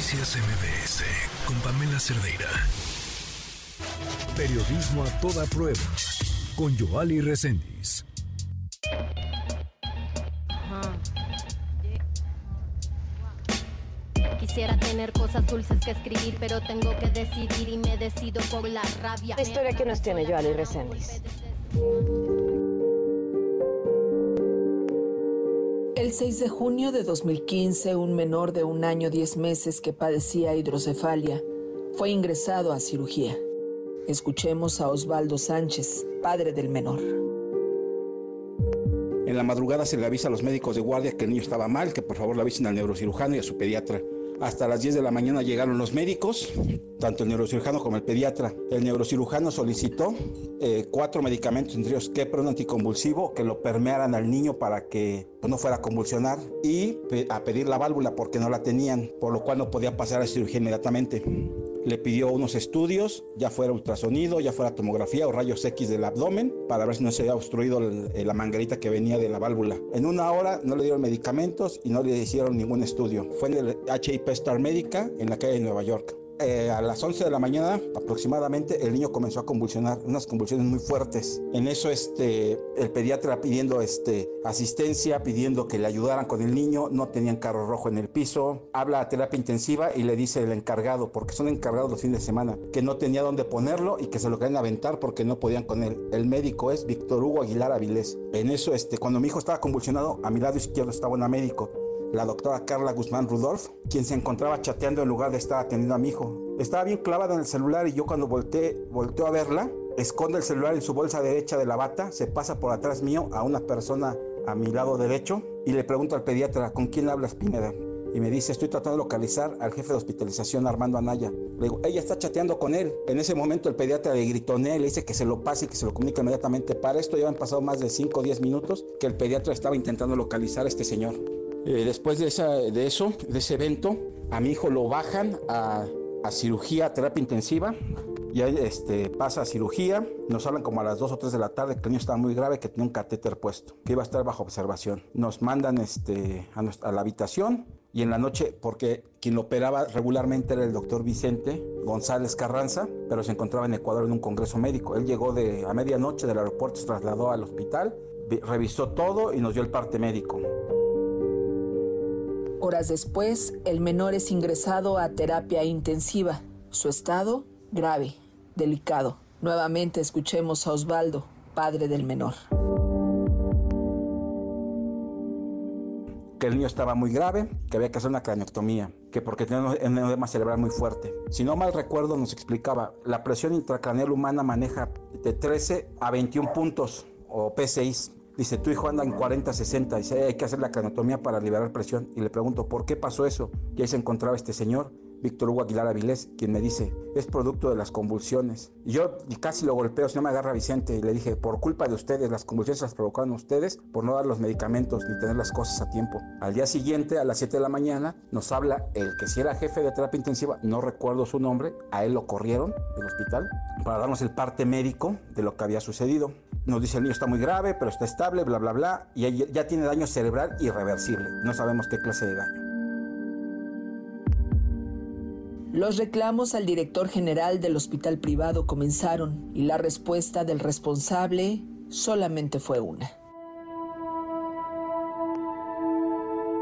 Noticias MBS con Pamela Cerdeira. Periodismo a toda prueba con Joali Reséndiz. Quisiera tener cosas dulces que escribir, pero tengo que decidir y me decido por la rabia. La historia que nos tiene Joali Reséndiz. El 6 de junio de 2015, un menor de un año 10 meses que padecía hidrocefalia fue ingresado a cirugía. Escuchemos a Osvaldo Sánchez, padre del menor. En la madrugada se le avisa a los médicos de guardia que el niño estaba mal, que por favor le avisen al neurocirujano y a su pediatra. Hasta las 10 de la mañana llegaron los médicos, tanto el neurocirujano como el pediatra. El neurocirujano solicitó eh, cuatro medicamentos, entre ellos Kepra, un anticonvulsivo, que lo permearan al niño para que no fuera a convulsionar y a pedir la válvula porque no la tenían, por lo cual no podía pasar a cirugía inmediatamente le pidió unos estudios, ya fuera ultrasonido, ya fuera tomografía o rayos X del abdomen, para ver si no se había obstruido la manguerita que venía de la válvula. En una hora no le dieron medicamentos y no le hicieron ningún estudio. Fue en el HIP Star Médica en la calle de Nueva York. Eh, a las 11 de la mañana aproximadamente el niño comenzó a convulsionar, unas convulsiones muy fuertes. En eso este, el pediatra pidiendo este, asistencia, pidiendo que le ayudaran con el niño, no tenían carro rojo en el piso, habla a terapia intensiva y le dice el encargado, porque son encargados los fines de semana, que no tenía dónde ponerlo y que se lo querían aventar porque no podían con él. El médico es Víctor Hugo Aguilar Avilés. En eso, este, cuando mi hijo estaba convulsionado, a mi lado izquierdo estaba una médico la doctora Carla Guzmán Rudolf, quien se encontraba chateando en lugar de estar atendiendo a mi hijo. Estaba bien clavada en el celular y yo cuando volteé, volteo a verla, esconde el celular en su bolsa derecha de la bata, se pasa por atrás mío a una persona a mi lado derecho y le pregunto al pediatra, ¿con quién hablas Pineda? Y me dice, estoy tratando de localizar al jefe de hospitalización Armando Anaya. Le digo, ella está chateando con él. En ese momento el pediatra le gritonea y le dice que se lo pase y que se lo comunique inmediatamente. Para esto ya han pasado más de 5 o 10 minutos que el pediatra estaba intentando localizar a este señor. Eh, después de, eso, de ese evento, a mi hijo lo bajan a, a cirugía, terapia intensiva. Ya este, pasa a cirugía, nos hablan como a las 2 o 3 de la tarde que el niño estaba muy grave, que tenía un catéter puesto, que iba a estar bajo observación. Nos mandan este, a, a la habitación y en la noche, porque quien lo operaba regularmente era el doctor Vicente González Carranza, pero se encontraba en Ecuador en un congreso médico. Él llegó de, a medianoche del aeropuerto, se trasladó al hospital, revisó todo y nos dio el parte médico. Horas después, el menor es ingresado a terapia intensiva. Su estado, grave, delicado. Nuevamente escuchemos a Osvaldo, padre del menor. Que el niño estaba muy grave, que había que hacer una craneotomía, que porque tenía un edema cerebral muy fuerte. Si no mal recuerdo, nos explicaba, la presión intracraneal humana maneja de 13 a 21 puntos o P6 Dice, tu hijo anda en 40, 60. Dice, hay que hacer la cranotomía para liberar presión. Y le pregunto, ¿por qué pasó eso? Y ahí se encontraba este señor, Víctor Hugo Aguilar Avilés, quien me dice, es producto de las convulsiones. Y yo casi lo golpeo, si no me agarra Vicente, y le dije, por culpa de ustedes, las convulsiones las provocaron ustedes por no dar los medicamentos ni tener las cosas a tiempo. Al día siguiente, a las 7 de la mañana, nos habla el que si era jefe de terapia intensiva, no recuerdo su nombre, a él lo corrieron del hospital para darnos el parte médico de lo que había sucedido. Nos dice el niño está muy grave, pero está estable, bla, bla, bla, y ya tiene daño cerebral irreversible. No sabemos qué clase de daño. Los reclamos al director general del hospital privado comenzaron y la respuesta del responsable solamente fue una.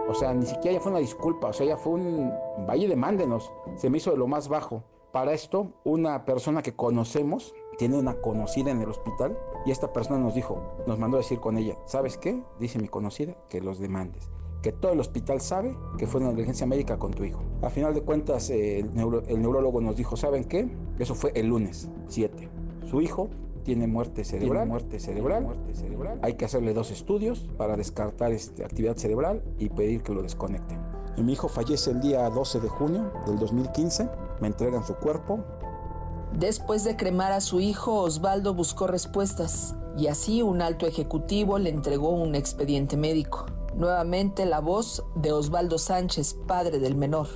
O sea, ni siquiera ya fue una disculpa, o sea, ya fue un valle de mándenos. Se me hizo de lo más bajo. Para esto, una persona que conocemos tiene una conocida en el hospital y esta persona nos dijo, nos mandó a decir con ella, ¿sabes qué? Dice mi conocida, que los demandes que todo el hospital sabe que fue una emergencia médica con tu hijo. A final de cuentas, eh, el, neurólogo nos dijo, ¿saben qué? Eso fue el lunes 7. Su hijo tiene muerte cerebral, muerte cerebral, muerte cerebral. Hay que hacerle dos estudios para descartar este, actividad cerebral y pedir que lo desconecten. Y mi hijo fallece el día 12 de junio del 2015. Me entregan su cuerpo. Después de cremar a su hijo, Osvaldo buscó respuestas y así un alto ejecutivo le entregó un expediente médico. Nuevamente la voz de Osvaldo Sánchez, padre del menor.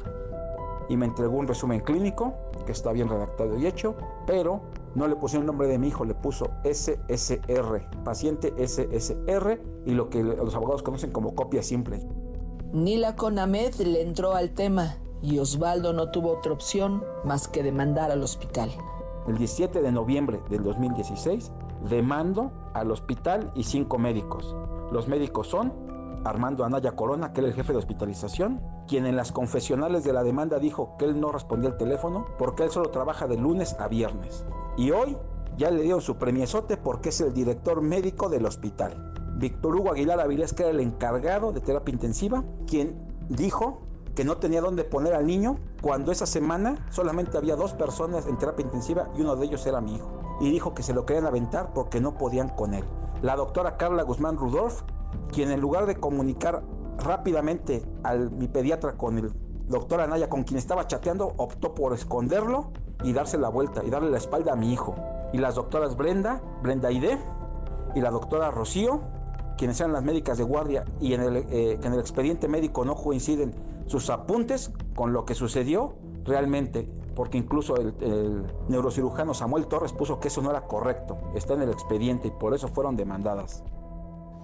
Y me entregó un resumen clínico que está bien redactado y hecho, pero no le pusieron el nombre de mi hijo, le puso SSR, paciente SSR y lo que los abogados conocen como copia simple. Nila Conamed le entró al tema y Osvaldo no tuvo otra opción más que demandar al hospital. El 17 de noviembre del 2016 demando al hospital y cinco médicos. Los médicos son Armando Anaya Corona, que era el jefe de hospitalización, quien en las confesionales de la demanda dijo que él no respondía al teléfono porque él solo trabaja de lunes a viernes. Y hoy ya le dieron su premiesote porque es el director médico del hospital. Víctor Hugo Aguilar Avilés, que era el encargado de terapia intensiva, quien dijo que no tenía dónde poner al niño cuando esa semana solamente había dos personas en terapia intensiva y uno de ellos era mi hijo. Y dijo que se lo querían aventar porque no podían con él. La doctora Carla Guzmán Rudolf, quien en lugar de comunicar rápidamente al mi pediatra con el doctor Anaya, con quien estaba chateando, optó por esconderlo y darse la vuelta y darle la espalda a mi hijo. Y las doctoras Brenda, Brenda Ide y la doctora Rocío, quienes eran las médicas de guardia y en el, eh, en el expediente médico no coinciden sus apuntes con lo que sucedió realmente, porque incluso el, el, neurocirujano Samuel Torres puso que eso no era correcto, está en el expediente y por eso fueron demandadas.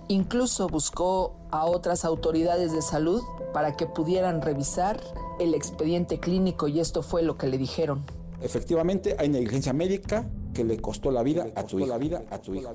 Incluso buscó a otras autoridades de salud para que pudieran revisar el expediente clínico y esto fue lo que le dijeron. Efectivamente, hay negligencia médica que le costó la vida a tu hija. La vida a tu hija.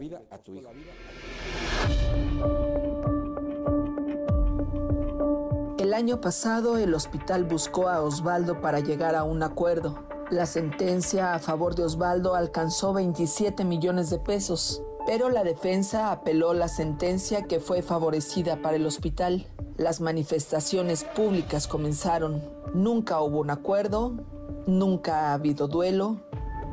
El año pasado el hospital buscó a Osvaldo para llegar a un acuerdo. La sentencia a favor de Osvaldo alcanzó 27 millones de pesos, pero la defensa apeló la sentencia que fue favorecida para el hospital. Las manifestaciones públicas comenzaron. Nunca hubo un acuerdo, nunca ha habido duelo,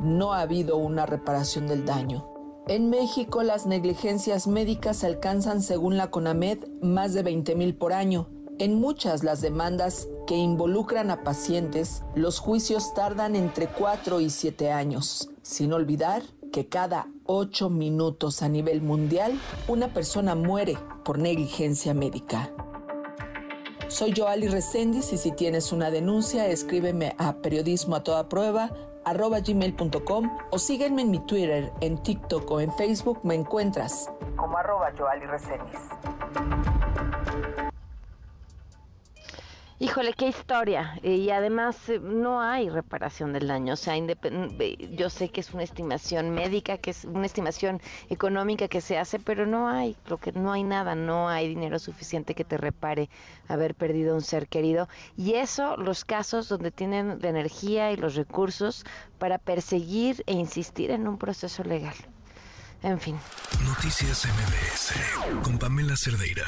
no ha habido una reparación del daño. En México las negligencias médicas alcanzan, según la CONAMED, más de 20 mil por año. En muchas las demandas que involucran a pacientes, los juicios tardan entre 4 y 7 años, sin olvidar que cada 8 minutos a nivel mundial una persona muere por negligencia médica. Soy Joali Reséndiz y si tienes una denuncia, escríbeme a periodismo a toda prueba gmail.com o sígueme en mi Twitter, en TikTok o en Facebook me encuentras como arroba Joali. Híjole, qué historia. Y además eh, no hay reparación del daño. O sea, yo sé que es una estimación médica, que es una estimación económica que se hace, pero no hay, lo que no hay nada, no hay dinero suficiente que te repare haber perdido un ser querido. Y eso, los casos donde tienen la energía y los recursos para perseguir e insistir en un proceso legal. En fin. Noticias MBS con Pamela Cerdeira.